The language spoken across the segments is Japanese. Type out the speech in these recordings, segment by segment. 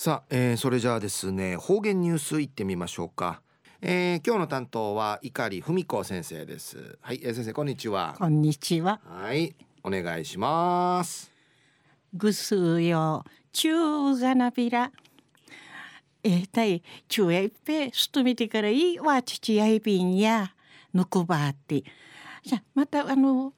さあ、えー、それじゃあですね方言ニュースいってみましょうか、えー、今日の担当は碇文子先生です。はい、えー、先生こんにちは。こんにちは。はいお願いします。ぐすよちゅうがなびら。えー、たいちゅうやいっぺすとみてからいいわちちやいびんや。ぬくばって。じゃまたあの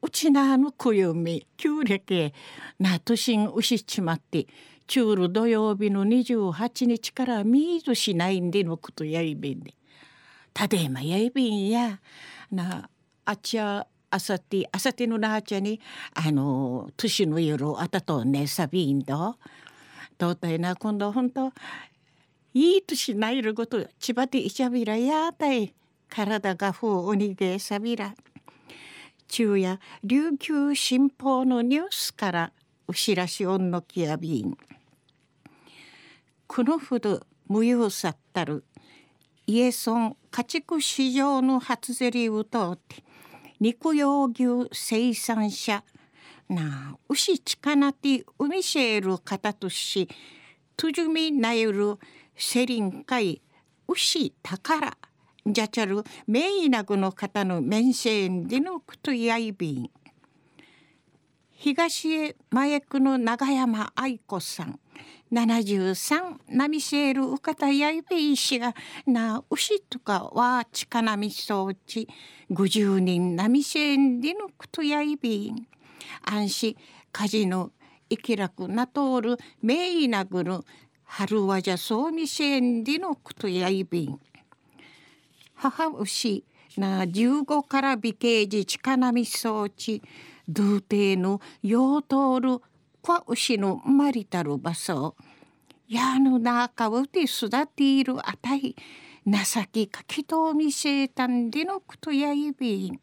うちなのくゆみきゅうれけなとしんうしちまってチュール土曜日の28日からミーズしないんでのことやいびんで。ただいまやいびんや。な、あちゃ、あさて、あさてのなあちゃに、あの、年の夜あたとねさびんど。どうたいな、今度ほんと、いい年ないること、ちばていちゃびらやたい。体がふうおにげさびら。昼夜、琉球新報のニュースから、うしらしおんのきやびん。このほど無用さったるイエソン家畜市場の初競りを通って肉用牛生産者な牛ちかなて海シェール方としとじみなゆるセリン会牛宝じゃちゃるメイナグの方の面線でのことやいびん東へ前区の長山愛子さん。73ナミシェールウカタヤイベイシがな牛とかはチカナミ装置50人ナミシェンディのクトヤイビン。安心カジノイキラクナトールメイナグルハルワジャソーミシェンディのクトヤイビン。母牛な15から美形時チカナミ装置ドゥーテーのヨートールこ牛のマまりたる場所やの中をて育っているあたい情けかきとおみせたんでのことやいび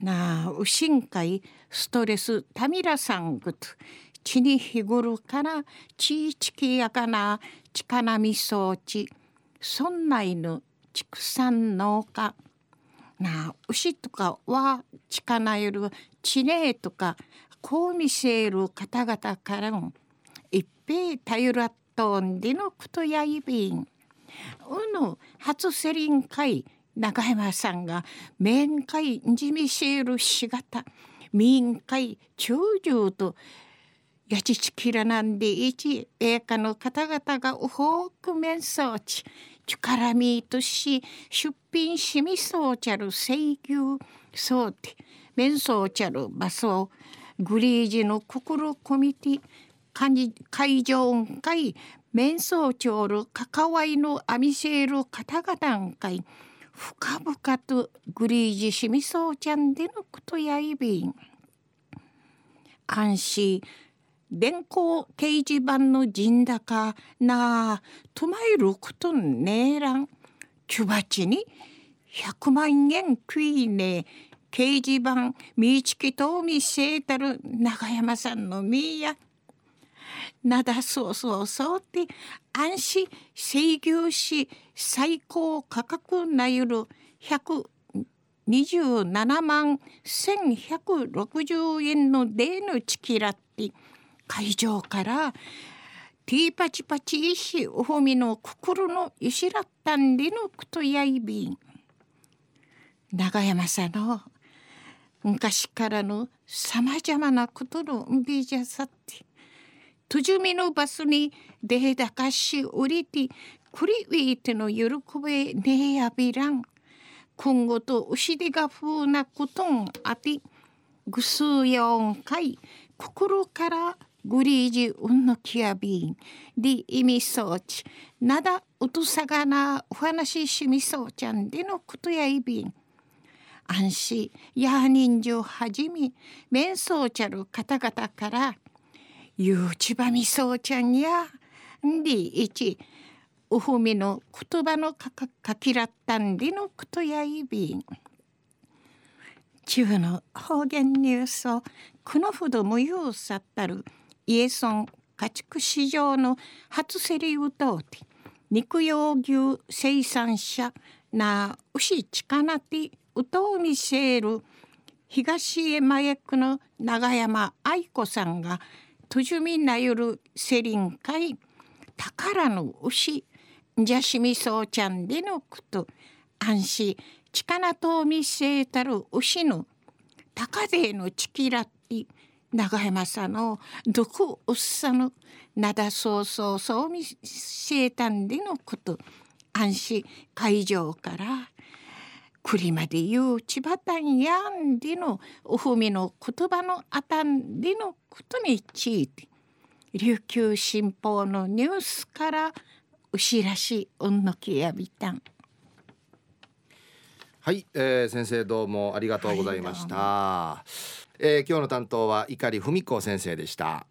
なあ牛んかいストレスたみらさんぐと血に日頃からちいちきやかなちかなみそうちそんないぬ畜産農家なあ牛とかはちかなえる知念とかこう見せる方々からも一平頼らっとんでのことやいびん。うぬ初セリン会長山さんが面会じみせるしがた民会長寿とやちちきらなんでいち映画の方々がうほく面相ち力みとし出品しみそうちゃる請求そうて面相ちゃる場所グリージの心コミティ会場会面相長る関わりのアミセール方々会深々とグリージしみそうちゃんでのことやいびん。安心。電光掲示板の陣高なあとまえることんねえらん。ちゅばちに100万円食いね掲示板みちきとみせたる長山さんのみやなだそうそうそうって安心制御し最高価格なゆる127万1160円のデーのチキラって会場からティーパチパチ石おほみの心の石らったんでのくとやいびん。長山さんの昔からのさまざまなことのんびじゃさってとじみのバスにでだかしおりてクリウィーテの喜べねえやびらん。今後と牛でが風なことんあてぐすうよんかい心からグリージうんのきやびん。で意味そうちなだうとさがなお話ししみそうちゃんでのことやいびん。安心。や人情はじめ面相ちゃる方々からゆうちばみそうちゃんやんでいちうふみの言葉のかかかきらったんでのことやいびん。中の方言ニュースをこのほど無用さったるイエソン家畜市場の初競りを通って肉用牛生産者な牛ちかなてうとうみせる東江麻薬の長山愛子さんがとじみなよるセリン会宝の牛じゃしみそうちゃんでのこと。安心力とう見せたる牛の高勢のチキラッティ長山さんの毒うっさのなだそうそうそう見せたんでのこと。安心。会場から栗まで言う千葉たんやんでのおふみの言葉のあたんでのことについて琉球新報のニュースから牛らしうんのきやびたん。はい、えー、先生どうもありがとうございました、はい、えー、今日の担当は碇文子先生でした。